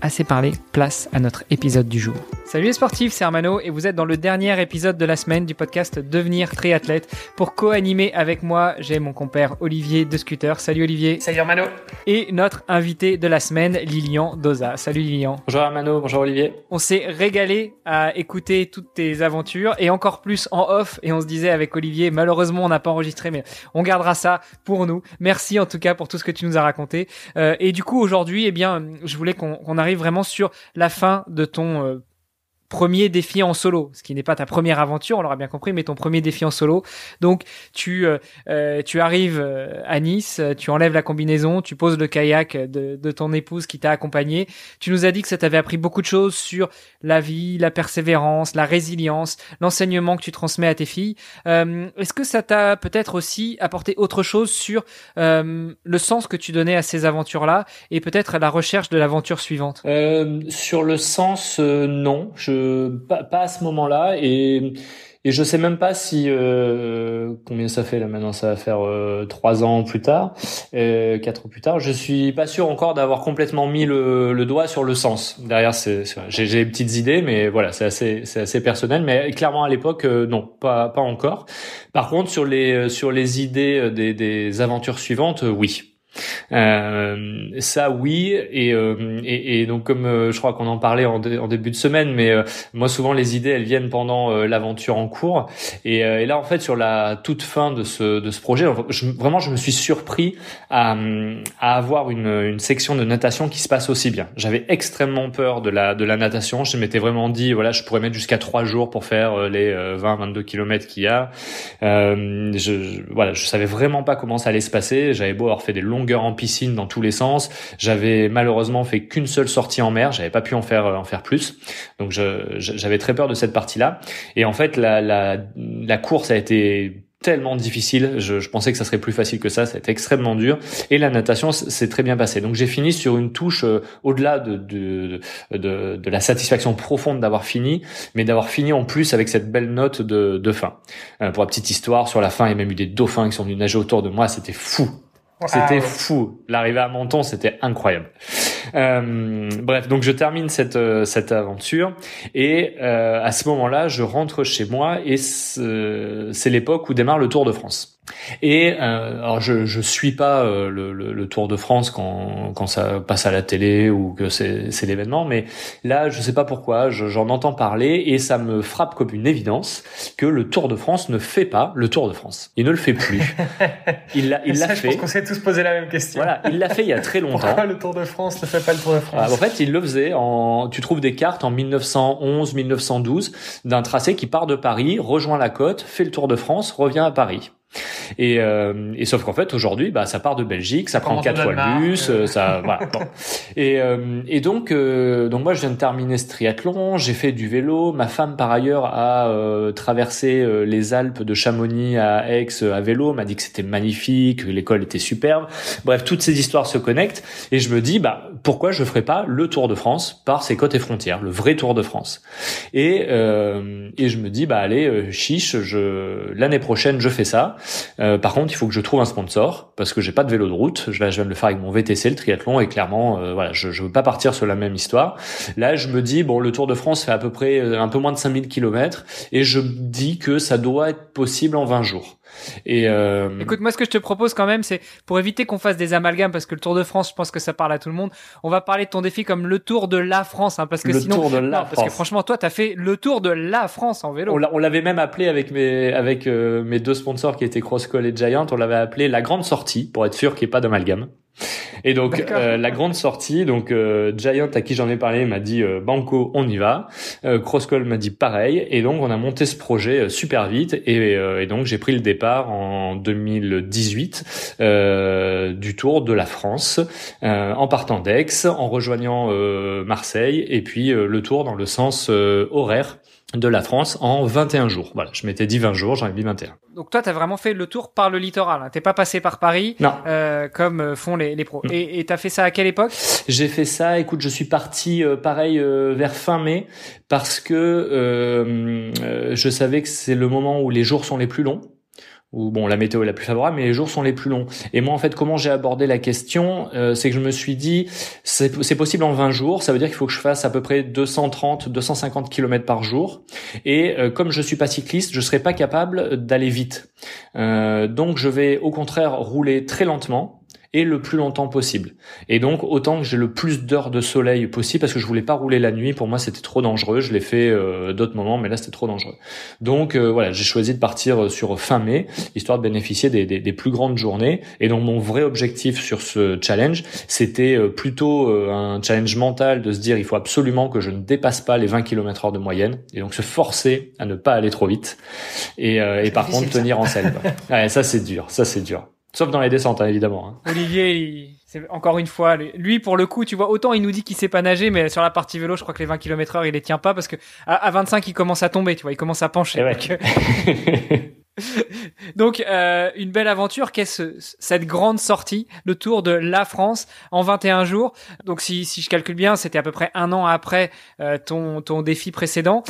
assez parlé, place à notre épisode du jour. Salut les sportifs, c'est Armano et vous êtes dans le dernier épisode de la semaine du podcast Devenir triathlète. Pour co-animer avec moi, j'ai mon compère Olivier de Scooter. Salut Olivier. Salut Armano. Et notre invité de la semaine, Lilian Doza. Salut Lilian. Bonjour Armano, bonjour Olivier. On s'est régalé à écouter toutes tes aventures et encore plus en off et on se disait avec Olivier, malheureusement on n'a pas enregistré mais on gardera ça pour nous. Merci en tout cas pour tout ce que tu nous as raconté. Euh, et du coup aujourd'hui, eh bien, je voulais qu'on arrive vraiment sur la fin de ton euh, premier défi en solo, ce qui n'est pas ta première aventure, on l'aura bien compris, mais ton premier défi en solo. Donc tu euh, euh, tu arrives euh, à Nice, tu enlèves la combinaison, tu poses le kayak de, de ton épouse qui t'a accompagné. Tu nous as dit que ça t'avait appris beaucoup de choses sur la vie, la persévérance, la résilience, l'enseignement que tu transmets à tes filles. Est-ce que ça t'a peut-être aussi apporté autre chose sur le sens que tu donnais à ces aventures-là et peut-être la recherche de l'aventure suivante? Sur le sens, non. Pas, à ce moment-là et et je sais même pas si euh, combien ça fait là maintenant ça va faire euh, trois ans plus tard euh, quatre ans plus tard je suis pas sûr encore d'avoir complètement mis le, le, doigt sur le sens. Derrière c'est j'ai des petites idées mais voilà c'est assez c'est assez personnel mais clairement à l'époque euh, non pas pas encore. Par contre sur les sur les idées des, des aventures suivantes oui euh, ça oui et, euh, et, et, donc comme euh, je crois qu'on en parlait en, en, début de semaine, mais euh, moi souvent les idées elles viennent pendant l'aventure en cours et, et, là en fait sur la toute fin de ce de ce projet, je, vraiment je me suis surpris à, à avoir une, une section de natation qui se passe aussi bien. J'avais extrêmement peur de la de la natation. Je m'étais vraiment dit voilà je pourrais mettre jusqu'à trois jours pour faire les 20-22 kilomètres qu'il y a. je, je, voilà je savais vraiment pas comment ça allait se passer. J'avais beau avoir fait des longues en piscine dans tous les sens. J'avais malheureusement fait qu'une seule sortie en mer. J'avais pas pu en faire en faire plus. Donc j'avais très peur de cette partie-là. Et en fait, la, la, la course a été tellement difficile. Je, je, pensais que ça serait plus facile que ça. Ça a été extrêmement dur. Et la natation s'est très bien passée. Donc j'ai fini sur une touche euh, au-delà de, de, de, de, la satisfaction profonde d'avoir fini, mais d'avoir fini en plus avec cette belle note de, de fin. Euh, pour la petite histoire, sur la fin, il y a même eu des dauphins qui sont venus nager autour de moi. C'était fou. C'était fou. L'arrivée à Menton, c'était incroyable. Euh, bref, donc je termine cette euh, cette aventure et euh, à ce moment-là, je rentre chez moi et c'est l'époque où démarre le Tour de France. Et euh, alors je je suis pas euh, le, le, le, Tour de France quand quand ça passe à la télé ou que c'est c'est l'événement, mais là je sais pas pourquoi j'en entends parler et ça me frappe comme une évidence que le Tour de France ne fait pas le Tour de France. Il ne le fait plus. Il l'a il l'a fait. Je pense qu'on s'est tous posé la même question. Voilà, il l'a fait il y a très longtemps. Pourquoi le Tour de France ne fait pas le Tour de France? Ah, En fait, il le faisait en tu trouves des cartes en 1911, 1912 d'un tracé qui part de Paris, rejoint la côte, fait le Tour de France, revient à Paris. Et, euh, et sauf qu'en fait aujourd'hui, bah ça part de Belgique, ça prend quatre fois le bus, euh, ça voilà. Bon. Et, euh, et donc euh, donc moi je viens de terminer ce triathlon, j'ai fait du vélo. Ma femme par ailleurs a euh, traversé les Alpes de Chamonix à Aix à vélo, m'a dit que c'était magnifique, que l'école était superbe. Bref, toutes ces histoires se connectent et je me dis bah pourquoi je ferais pas le Tour de France par ses côtes et frontières, le vrai Tour de France? Et et je me dis bah allez chiche, je l'année prochaine je fais ça. Euh, par contre, il faut que je trouve un sponsor parce que j'ai pas de vélo de route. Je, je de le faire avec mon VTC, le triathlon, et clairement, euh, voilà, je, je veux pas partir sur la même histoire. Là, je me dis bon, le Tour de France fait à peu près euh, un peu moins de 5000 km et je dis que ça doit être possible en 20 jours. Et euh... écoute, moi ce que je te propose quand même, c'est pour éviter qu'on fasse des amalgames, parce que le Tour de France, je pense que ça parle à tout le monde. On va parler de ton défi comme le Tour de la France, hein, parce que le sinon, Tour de la non, parce que franchement, toi, t'as fait le Tour de la France en vélo. On l'avait même appelé avec mes avec euh, mes deux sponsors qui étaient Crosscall et Giant, on l'avait appelé la grande sortie pour être sûr qu'il n'y ait pas d'amalgame. Et donc euh, la grande sortie, donc euh, Giant à qui j'en ai parlé m'a dit euh, Banco, on y va. Crosscall m'a dit pareil. Et donc on a monté ce projet super vite. Et, et donc j'ai pris le départ en 2018 du Tour de la France, en partant d'Aix, en rejoignant Marseille, et puis le Tour dans le sens horaire de la France en 21 jours. Voilà, je m'étais dit 20 jours, j'en ai mis 21. Donc toi, tu as vraiment fait le tour par le littoral. Hein. T'es pas passé par Paris, non. Euh, comme euh, font les, les pros. Mm. Et tu as fait ça à quelle époque? J'ai fait ça. Écoute, je suis parti euh, pareil euh, vers fin mai parce que je savais que c'est le moment où les jours sont les plus longs où bon la météo est la plus favorable mais les jours sont les plus longs. Et moi en fait comment j'ai abordé la question euh, c'est que je me suis dit c'est possible en 20 jours ça veut dire qu'il faut que je fasse à peu près 230 250 km par jour. Et euh, comme je suis pas cycliste je serai pas capable d'aller vite. Euh, donc je vais au contraire rouler très lentement et le plus longtemps possible. Et donc autant que j'ai le plus d'heures de soleil possible parce que je voulais pas rouler la nuit. Pour moi, c'était trop dangereux. Je l'ai fait euh, d'autres moments, mais là c'était trop dangereux. Donc euh, voilà, j'ai choisi de partir euh, sur fin mai, histoire de bénéficier des, des, des, plus grandes journées. Et donc mon vrai objectif sur ce challenge, c'était plutôt un challenge mental de se dire il faut absolument que je ne dépasse pas les 20 km heure de moyenne, et donc se forcer à ne pas aller trop vite. Et, et par contre tenir en selle. ouais, ça c'est dur, ça c'est dur. Sauf dans les descentes, hein, évidemment. Hein. Olivier, c'est encore une fois, lui pour le coup, tu vois, autant il nous dit qu'il sait pas nager, mais sur la partie vélo, je crois que les 20 km heure, il les tient pas parce que à, 25, il commence à tomber, tu vois, il commence à pencher. Eh Donc euh, une belle aventure qu'est-ce, cette grande sortie, le Tour de la France en 21 jours? Donc si, si je calcule bien, c'était à peu près un an après euh, ton, ton défi précédent.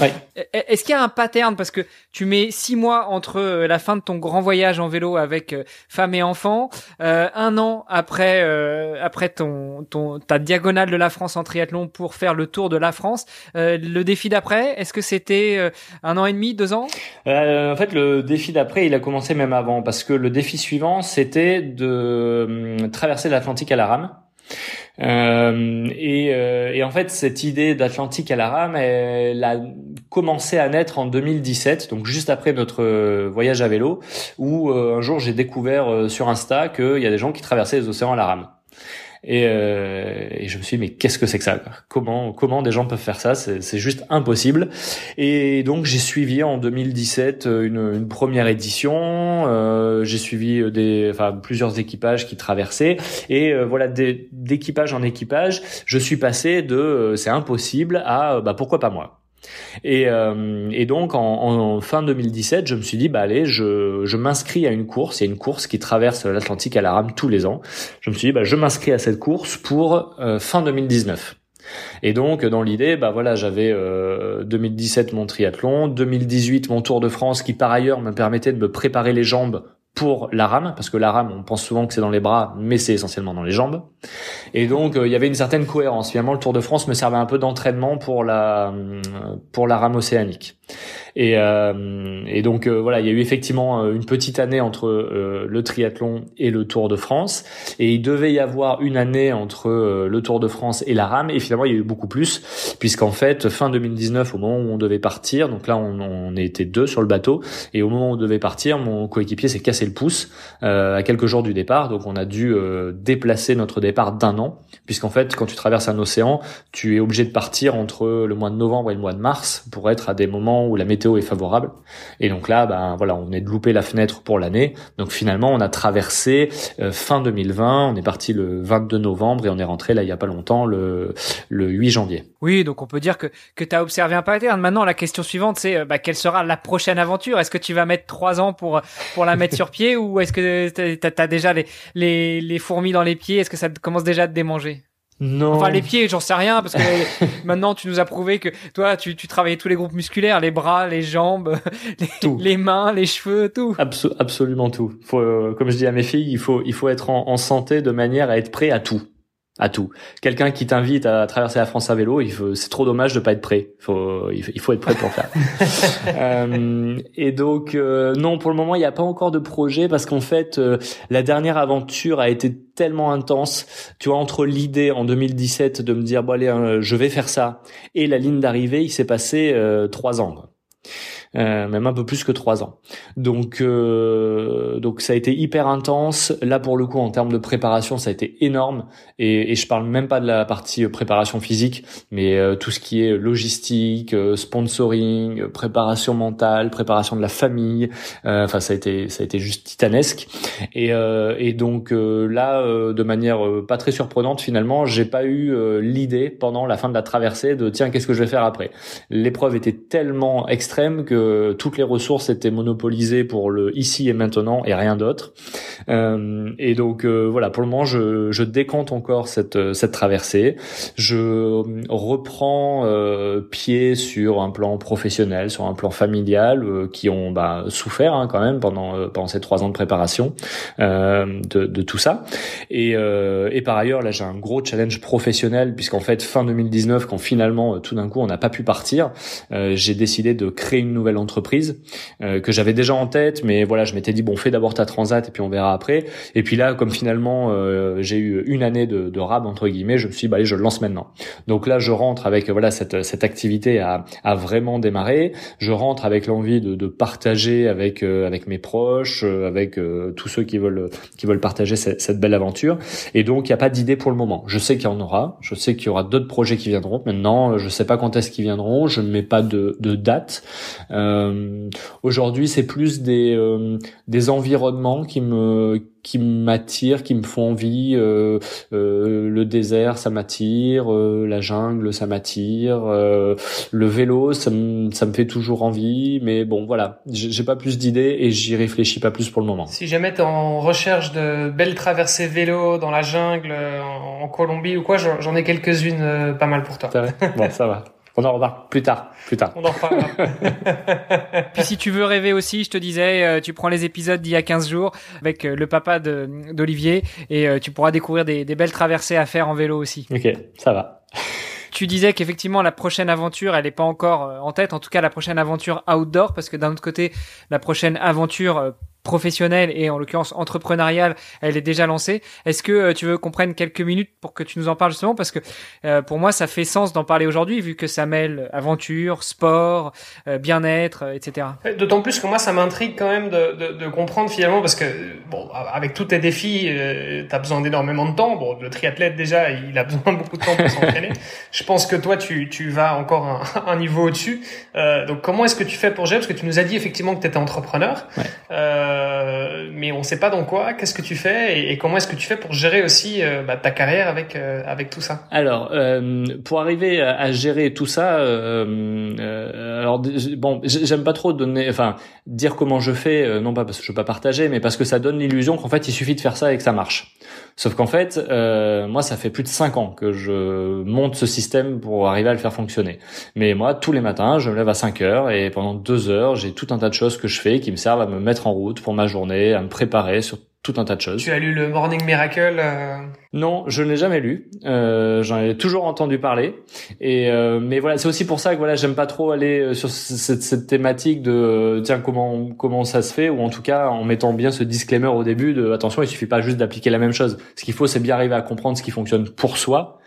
Est-ce qu'il y a un pattern? Parce que tu mets six mois entre euh, la fin de ton grand voyage en vélo avec femme et enfant, un an après après ton, ton ta diagonale de la France en triathlon pour faire le Tour de la France. le défi d'après, est-ce que c'était un an et demi, deux ans? En fait, le défi après, il a commencé même avant, parce que le défi suivant, c'était de hum, traverser l'Atlantique à la rame. Euh, et, euh, et, en fait, cette idée d'Atlantique à la rame, elle a commencé à naître en 2017, donc juste après notre euh, voyage à vélo, où un jour j'ai découvert sur Insta qu'il y a des gens qui traversaient les océans à la rame. Et, euh, et, je me suis dit mais qu'est-ce que c'est que ça Comment comment des gens peuvent faire ça? C'est juste impossible. Et donc j'ai suivi en 2017 euh, une, une première édition. Euh, j'ai suivi des enfin plusieurs équipages qui traversaient et euh, voilà d'équipage en équipage, je suis passé de euh, c'est impossible à bah pourquoi pas moi? Et, euh, et donc en, en, fin 2017, je me suis dit bah allez, je, je m'inscris à une course. Il y a une course qui traverse l'Atlantique à la rame tous les ans. Je me suis dit bah je m'inscris à cette course pour euh, fin 2019. Et donc dans l'idée, bah voilà, j'avais euh, 2017 mon triathlon, 2018 mon Tour de France qui par ailleurs me permettait de me préparer les jambes pour la rame, parce que la rame, on pense souvent que c'est dans les bras, mais c'est essentiellement dans les jambes. Et donc, euh, il y avait une certaine cohérence. Finalement, le Tour de France me servait un peu d'entraînement pour la euh, pour la rame océanique. Et, euh, et donc euh, voilà, il y a eu effectivement euh, une petite année entre le triathlon et le Tour de France, et il devait y avoir une année entre le Tour de France et la rame, et finalement il y a eu beaucoup plus, puisqu'en fait fin 2019, au moment où on devait partir, donc là on, on était deux sur le bateau, et au moment où on devait partir, mon coéquipier s'est cassé le pouce à quelques jours du départ, donc on a dû déplacer notre départ d'un an, puisqu'en fait quand tu traverses un océan, tu es obligé de partir entre le mois de novembre et le mois de mars pour être à des moments où la météo est favorable. Et donc là, ben voilà, on est de louper la fenêtre pour l'année. Donc finalement, on a traversé euh, fin 2020. On est parti le 22 novembre et on est rentré là il y a pas longtemps le le 8 janvier. Oui, donc on peut dire que que tu as observé un pattern. Maintenant, la question suivante, c'est euh, bah, quelle sera la prochaine aventure? Est-ce que tu vas mettre trois ans pour pour la mettre sur pied ou est-ce que tu as, déjà les, les les fourmis dans les pieds? Est-ce que ça commence déjà à te démanger? Non. Enfin, les pieds, j'en sais rien, parce que maintenant, tu nous as prouvé que toi, tu, tu travaillais tous les groupes musculaires, les bras, les jambes, les, les mains, les cheveux, tout. absolument tout. Faut, euh, comme je dis à mes filles, il faut, il faut être en, en santé de manière à être prêt à tout à tout. Quelqu'un qui t'invite à traverser la France à vélo, il faut, c'est trop dommage de pas être prêt. Il faut, il faut être prêt pour faire. euh, et donc, euh, non, pour le moment, il n'y a pas encore de projet parce qu'en fait, euh, la dernière aventure a été tellement intense. Tu vois, entre l'idée en 2017 de me dire, bon allez, euh, je vais faire ça, et la ligne d'arrivée, il s'est passé trois ans. Même un peu plus que trois ans. Donc donc ça a été hyper intense. Là pour le coup en termes de préparation, ça a été énorme. Et, et je parle même pas de la partie préparation physique, mais tout ce qui est logistique, sponsoring, préparation mentale, préparation de la famille. Enfin ça a été ça a été juste titanesque. Et, et donc là de manière pas très surprenante finalement, j'ai pas eu l'idée pendant la fin de la traversée de tiens qu'est-ce que je vais faire après? L'épreuve était tellement extrême que toutes les ressources étaient monopolisées pour le ici et maintenant et rien d'autre. Euh, et donc euh, voilà, pour le moment je, je décompte encore cette cette traversée. Je reprends euh, pied sur un plan professionnel, sur un plan familial, euh, qui ont bah, souffert hein, quand même pendant euh, pendant ces trois ans de préparation de, de tout ça. Et, et par ailleurs là j'ai un gros challenge professionnel puisqu'en fait fin 2019 quand finalement tout d'un coup on n'a pas pu partir, j'ai décidé de créer une nouvelle entreprise que j'avais déjà en tête, mais voilà je m'étais dit bon fais d'abord ta transat et puis on verra après. Et puis là comme finalement j'ai eu une année de, de rab entre guillemets, je me suis dit bah allez je le lance maintenant. Donc là je rentre avec voilà cette cette activité à, à vraiment démarrer. Je rentre avec l'envie de, de partager avec euh, avec mes proches, euh, avec euh, tous ceux qui veulent qui veulent partager cette, cette belle aventure. Et donc il n'y a pas d'idée pour le moment. Je sais qu'il y en aura, je sais qu'il y aura d'autres projets qui viendront. Maintenant je sais pas quand est-ce qu'ils viendront, je ne mets pas de, de date. Euh, Aujourd'hui c'est plus des des environnements qui me qui m'attirent, qui me font envie. Euh, euh, le désert, ça m'attire. Euh, la jungle, ça m'attire. le vélo, ça me, ça me fait toujours envie. Mais bon, voilà, j'ai pas plus d'idées et j'y réfléchis pas plus pour le moment. Si jamais t'es en recherche de belles traversées vélo dans la jungle, en, en Colombie ou quoi, j'en ai quelques-unes pas mal pour toi. Bon, ça va. On en reparle plus tard, plus tard. On en reparle. Puis si tu veux rêver aussi, je te disais, euh, tu prends les épisodes d'il y a 15 jours avec euh, le papa d'Olivier et euh, tu pourras découvrir des, des belles traversées à faire en vélo aussi. Ok, ça va. Tu disais qu'effectivement la prochaine aventure, elle n'est pas encore en tête. En tout cas, la prochaine aventure outdoor, parce que d'un autre côté, la prochaine aventure professionnelle et en l'occurrence entrepreneuriale, elle est déjà lancée. Est-ce que euh, tu veux qu'on prenne quelques minutes pour que tu nous en parles justement? Parce que euh, pour moi ça fait sens d'en parler aujourd'hui vu que ça mêle aventure, sport, euh, bien-être, etc. D'autant plus que moi ça m'intrigue quand même de, de, de, comprendre finalement parce que bon avec tous tes défis, euh, tu as besoin d'énormément de temps. Bon le triathlète déjà il a besoin de beaucoup de temps pour s'entraîner. Je pense que toi tu, tu vas encore un, un niveau au-dessus. donc comment est-ce que tu fais pour gérer? Parce que tu nous as dit effectivement que tu étais entrepreneur. Ouais. Euh, mais on sait pas dans quoi. Qu'est-ce que tu fais et, comment est-ce que tu fais pour gérer aussi euh, bah, ta carrière avec euh, avec tout ça Alors, pour arriver à, gérer tout ça, alors bon, j'aime pas trop donner, enfin, dire comment je fais, non pas parce que je veux pas partager, mais parce que ça donne l'illusion qu'en fait il suffit de faire ça et que ça marche. Sauf qu'en fait, moi, ça fait plus de cinq ans que je monte ce système pour arriver à le faire fonctionner. Mais moi, tous les matins, je me lève à 5 heures et pendant deux heures, j'ai tout un tas de choses que je fais qui me servent à me mettre en route pour ma journée, à me préparer sur tout un tas de choses. Tu as lu le Morning Miracle euh... Non, je ne l'ai jamais lu. Euh, J'en ai toujours entendu parler. Et euh, mais voilà, c'est aussi pour ça que voilà, j'aime pas trop aller euh, sur cette, cette thématique de euh, tiens comment comment ça se fait ou en tout cas en mettant bien ce disclaimer au début de attention, il suffit pas juste d'appliquer la même chose. Ce qu'il faut, c'est bien arriver à comprendre ce qui fonctionne pour soi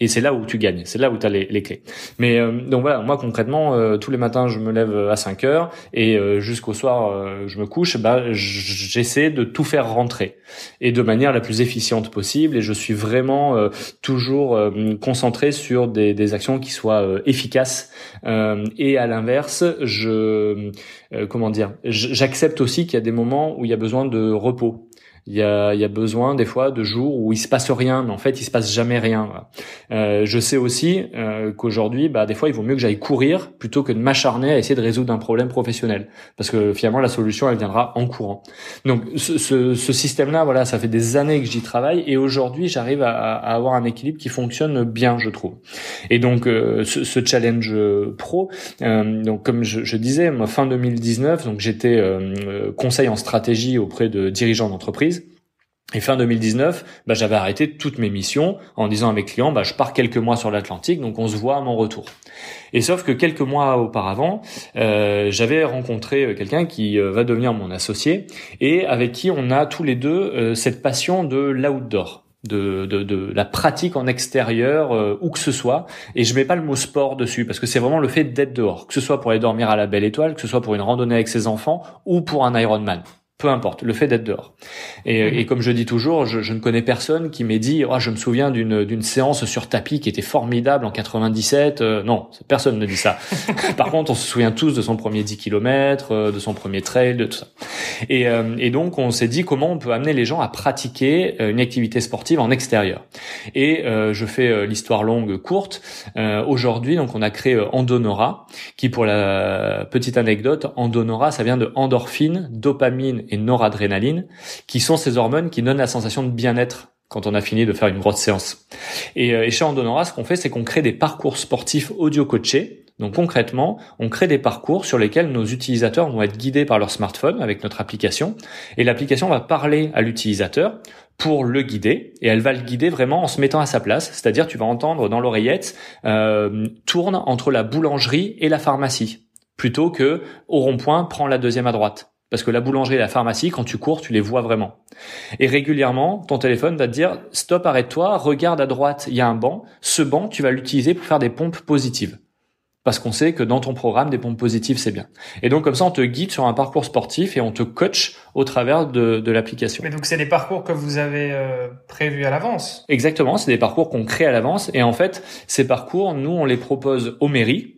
et c'est là où tu gagnes, c'est là où tu as les, les, clés. Mais euh, donc voilà, moi concrètement, euh, tous les matins, je me lève à 5 heures et euh, jusqu'au soir, je me couche, bah, j'essaie de tout faire rentrer et de manière la plus efficiente possible. Et je suis vraiment toujours concentré sur des, des, actions qui soient efficaces. et à l'inverse, je comment dire, j'accepte aussi qu'il y a des moments où il y a besoin de repos il y a, y a besoin des fois de jours où il se passe rien, mais en fait il se passe jamais rien. Euh, je sais aussi euh, qu'aujourd'hui, bah, des fois il vaut mieux que j'aille courir plutôt que de m'acharner à essayer de résoudre un problème professionnel, parce que finalement la solution elle viendra en courant. Donc ce, ce, ce système-là, voilà, ça fait des années que j'y travaille et aujourd'hui j'arrive à, à, avoir un équilibre qui fonctionne bien, je trouve. Et donc euh, ce, ce, challenge pro, euh, donc comme je, je, disais, fin 2019, donc j'étais euh, conseil en stratégie auprès de dirigeants d'entreprise et fin 2019, bah, j'avais arrêté toutes mes missions en disant à mes clients, bah, je pars quelques mois sur l'Atlantique, donc on se voit à mon retour. Et sauf que quelques mois auparavant, euh, j'avais rencontré euh, quelqu'un qui euh, va devenir mon associé et avec qui on a tous les deux cette passion de l'outdoor. de, de, de, la pratique en extérieur euh, où que ce soit et je mets pas le mot sport dessus parce que c'est vraiment le fait d'être dehors que ce soit pour aller dormir à la belle étoile que ce soit pour une randonnée avec ses enfants ou pour un Ironman peu importe, le fait d'être dehors. Et, mhm. et, comme je dis toujours, je, je ne connais personne qui m'ait dit, oh, je me souviens d'une d'une séance sur tapis qui était formidable en 97. Euh, non, personne ne dit ça. Par contre, on se souvient tous de son premier 10 km, euh, de son premier trail, de tout ça. Et, euh, et donc, on s'est dit comment on peut amener les gens à pratiquer une activité sportive en extérieur. Et je fais l'histoire longue courte. Aujourd'hui, donc, on a créé Andonora, qui, pour la petite anecdote, Andonora, ça vient de endorphine, dopamine et noradrénaline, qui sont ces hormones qui donnent la sensation de bien-être quand on a fini de faire une grosse séance. Et, euh, chez Andonora, ce qu'on fait, c'est qu'on crée des parcours sportifs audio-coachés. Donc concrètement, on crée des parcours sur lesquels nos utilisateurs vont être guidés par leur smartphone avec notre application. Et l'application va parler à l'utilisateur pour le guider et elle va le guider vraiment en se mettant à sa place. C'est-à-dire tu vas entendre dans l'oreillette euh, tourne entre la boulangerie et la pharmacie plutôt que au rond-point prends la deuxième à droite. Parce que la boulangerie et la pharmacie, quand tu cours, tu les vois vraiment. Et régulièrement, ton téléphone va te dire, stop, arrête-toi, regarde à droite, il y a un banc. Ce banc, tu vas l'utiliser pour faire des pompes positives. Parce qu'on sait que dans ton programme, des pompes positives, c'est bien. Et donc, comme ça, on te guide sur un parcours sportif et on te coach au travers de, de l'application. Mais donc, c'est des parcours que vous avez euh, prévus à l'avance? Exactement, c'est des parcours qu'on crée à l'avance. Et en fait, ces parcours, nous, on les propose aux mairies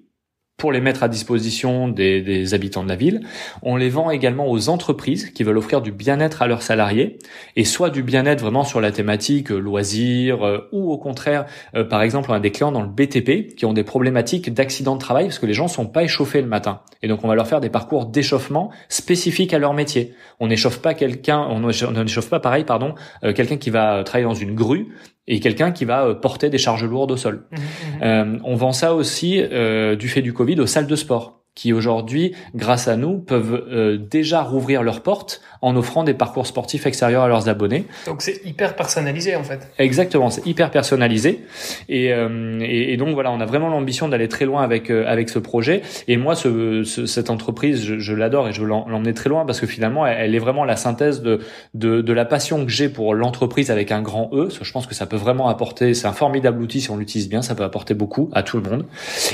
pour les mettre à disposition des, des, habitants de la ville. On les vend également aux entreprises qui veulent offrir du bien-être à leurs salariés, et soit du bien-être vraiment sur la thématique euh, loisirs, euh, ou au contraire, euh, par exemple, on a des clients dans le BTP qui ont des problématiques d'accident de travail parce que les gens sont pas échauffés le matin. Et donc on va leur faire des parcours d'échauffement spécifiques à leur métier. On n'échauffe pas quelqu'un, on n'échauffe pas pareil, pardon, quelqu'un qui va travailler dans une grue et quelqu'un qui va euh, porter des charges lourdes au sol. Mmh, mmh. Euh, on vend ça aussi euh, du fait du Covid aux salles de sport qui aujourd'hui, grâce à nous, peuvent euh, déjà rouvrir leurs portes en offrant des parcours sportifs extérieurs à leurs abonnés. Donc c'est hyper personnalisé en fait. Exactement, c'est hyper personnalisé et, euh, et, et, donc voilà, on a vraiment l'ambition d'aller très loin avec euh, avec ce projet. Et moi, ce, ce, cette entreprise, je, je l'adore et je veux l'emmener très loin parce que finalement, elle, est vraiment la synthèse de de, de la passion que j'ai pour l'entreprise avec un grand E. Je pense que ça peut vraiment apporter, c'est un formidable outil si on l'utilise bien, ça peut apporter beaucoup à tout le monde.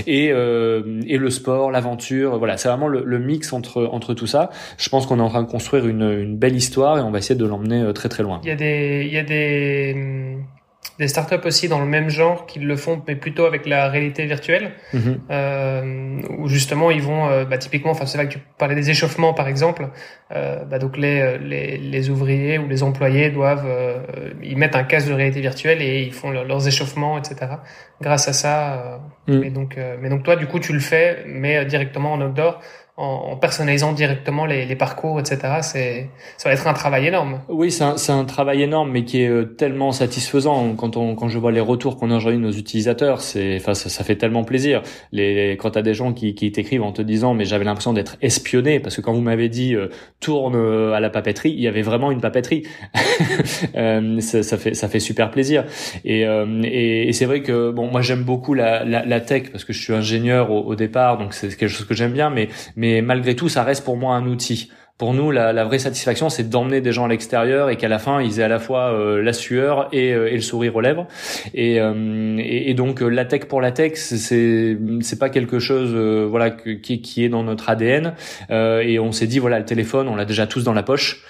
Et et le sport, l'aventure voilà, c'est vraiment le, mix entre entre tout ça. Je pense qu'on est en train de construire une, une belle histoire et on va essayer de l'emmener euh, très très loin. Il y a des il y a des des startups aussi dans le même genre qui le font, mais plutôt avec la réalité virtuelle, mhm. euh, où justement ils vont, euh, bah, typiquement, enfin c'est vrai que tu parlais des échauffements par exemple, euh, bah, donc les, les, les, ouvriers ou les employés doivent, euh, ils mettent un casque de réalité virtuelle et ils font leurs échauffements, etc. Grâce à ça, euh, mhm. mais donc, mais donc toi du coup tu le fais, mais directement en outdoor en, personnalisant directement les, les parcours, etc. C'est, ça va être un travail énorme. Oui, c'est un, un travail énorme, mais qui est euh, tellement satisfaisant quand on, quand je vois les retours qu'on a aujourd'hui de nos utilisateurs. C'est, enfin, ça, ça, fait tellement plaisir. Les, quand t'as des gens qui, qui t'écrivent en te disant, mais j'avais l'impression d'être espionné parce que quand vous m'avez dit euh, tourne euh, à la papeterie, il y avait vraiment une papeterie. euh, ça, ça, fait, ça fait super plaisir. Et, et, et c'est vrai que bon, moi j'aime beaucoup la, la, la, tech parce que je suis ingénieur au, au départ, donc c'est quelque chose que j'aime bien, mais mais malgré tout, ça reste pour moi un outil. Pour nous, la, la vraie satisfaction, c'est d'emmener des gens à l'extérieur et qu'à la fin, ils aient à la fois euh, la sueur et, euh, et, le sourire aux lèvres. Et, euh, et, donc, la tech pour la tech, c'est c'est pas quelque chose, voilà, qui, qui est dans notre ADN. et on s'est dit, voilà, le téléphone, on l'a déjà tous dans la poche.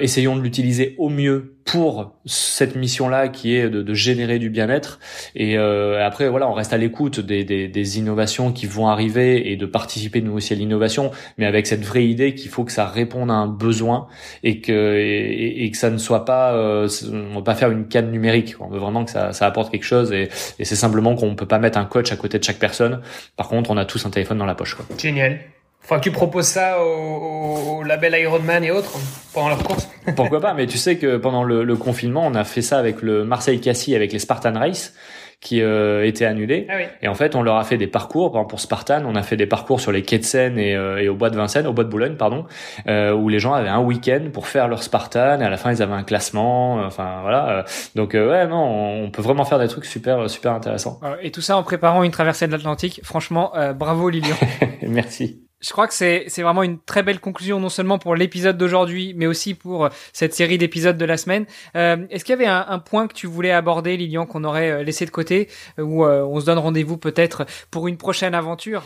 essayons de l'utiliser au mieux pour cette mission-là qui est de, de générer du bien-être. Et euh, après, voilà, on reste à l'écoute des, des, des, innovations qui vont arriver et de participer nous aussi à l'innovation, mais avec cette vraie idée qu'il faut que ça réponde à un besoin et que et, et que ça ne soit pas, euh, on va pas faire une canne numérique. On veut vraiment que ça, ça apporte quelque chose et, et c'est simplement qu'on peut pas mettre un coach à côté de chaque personne. Par contre, on a tous un téléphone dans la poche. Quoi. Génial. Faut que tu proposes ça au, au, label Ironman et autres pendant leur course. Pourquoi pas Mais tu sais que pendant le, le, confinement, on a fait ça avec le Marseille Cassis, avec les Spartan Race qui euh, étaient annulés. Ah oui. Et en fait, on leur a fait des parcours. Par exemple, pour Spartan, on a fait des parcours sur les quais de Seine et, euh, et au bois de Vincennes, au bois de Boulogne, pardon, euh, où les gens avaient un week-end pour faire leur Spartan. Et à la fin, ils avaient un classement. Euh, enfin, voilà. Euh. Donc, ouais, non, on peut vraiment faire des trucs super, super intéressants. Et tout ça en préparant une traversée de l'Atlantique. Franchement, bravo Lilian. Merci. Je crois que c'est vraiment une très belle conclusion non seulement pour l'épisode d'aujourd'hui, mais aussi pour cette série d'épisodes de la semaine. Euh, Est-ce qu'il y avait un, point que tu voulais aborder, Lilian, qu'on aurait euh, laissé de côté, ou euh, on se donne rendez-vous peut-être pour une prochaine aventure?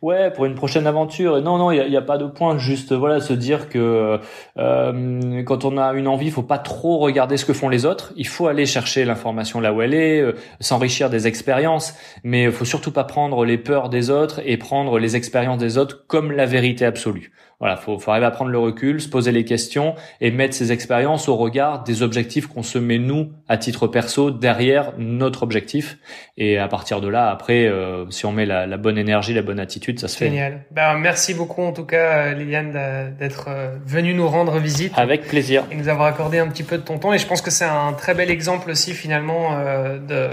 Ouais, pour une prochaine aventure. Non, non, il n'y a, pas de point. Juste voilà, se dire que euh, quand on a une envie, il faut pas trop regarder ce que font les autres. Il faut aller chercher l'information là où elle est, euh, s'enrichir des expériences, mais il faut surtout pas prendre les peurs des autres et prendre les expériences des autres comme la vérité absolue. Voilà, faut, faut arriver à prendre le recul, se poser les questions et mettre ces expériences au regard des objectifs qu'on se met nous à titre perso derrière notre objectif. Et à partir de là, après, euh, si on met la, la, bonne énergie, la bonne attitude, ça se fait. Génial. Ben, merci beaucoup en tout cas, Liliane, d'être euh, venue nous rendre visite. Avec plaisir. Et nous avoir accordé un petit peu de ton temps. Et je pense que c'est un très bel exemple aussi finalement euh, de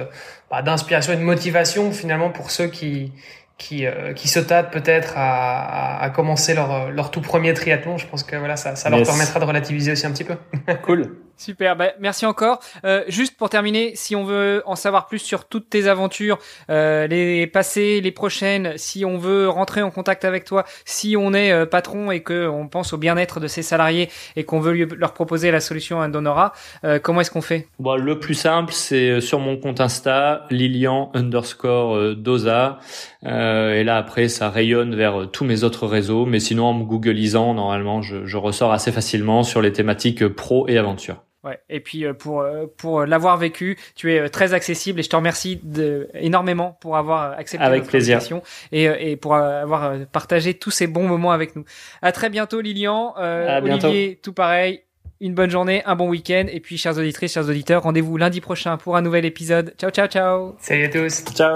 bah, d'inspiration et de motivation finalement pour ceux qui qui, euh, qui se tâtent peut-être à, à, à, commencer leur, leur tout premier triathlon. Je pense que voilà, ça, ça leur yes. permettra de relativiser aussi un petit peu. cool. Super, bah, merci encore. Euh, juste pour terminer, si on veut en savoir plus sur toutes tes aventures, euh, les passées, les prochaines, si on veut rentrer en contact avec toi, si on est euh, patron et que on pense au bien-être de ses salariés et qu'on veut leur proposer la solution Indonora, euh, comment est-ce qu'on fait? Bon, Le plus simple, c'est sur mon compte Insta, Lilian underscore Dosa. et là, après, ça rayonne vers tous mes autres réseaux. Mais sinon, en me googlisant, normalement, je, je ressors assez facilement sur les thématiques pro et aventure. Ouais. Et puis pour pour l'avoir vécu, tu es très accessible et je te remercie de, énormément pour avoir accepté avec plaisir et et pour avoir partagé tous ces bons moments avec nous. À très bientôt, Lilian. Euh, à Olivier, bientôt. tout pareil. Une bonne journée, un bon week-end et puis chers auditrices, chers auditeurs, rendez-vous lundi prochain pour un nouvel épisode. Ciao, ciao, ciao. Salut à tous. Ciao.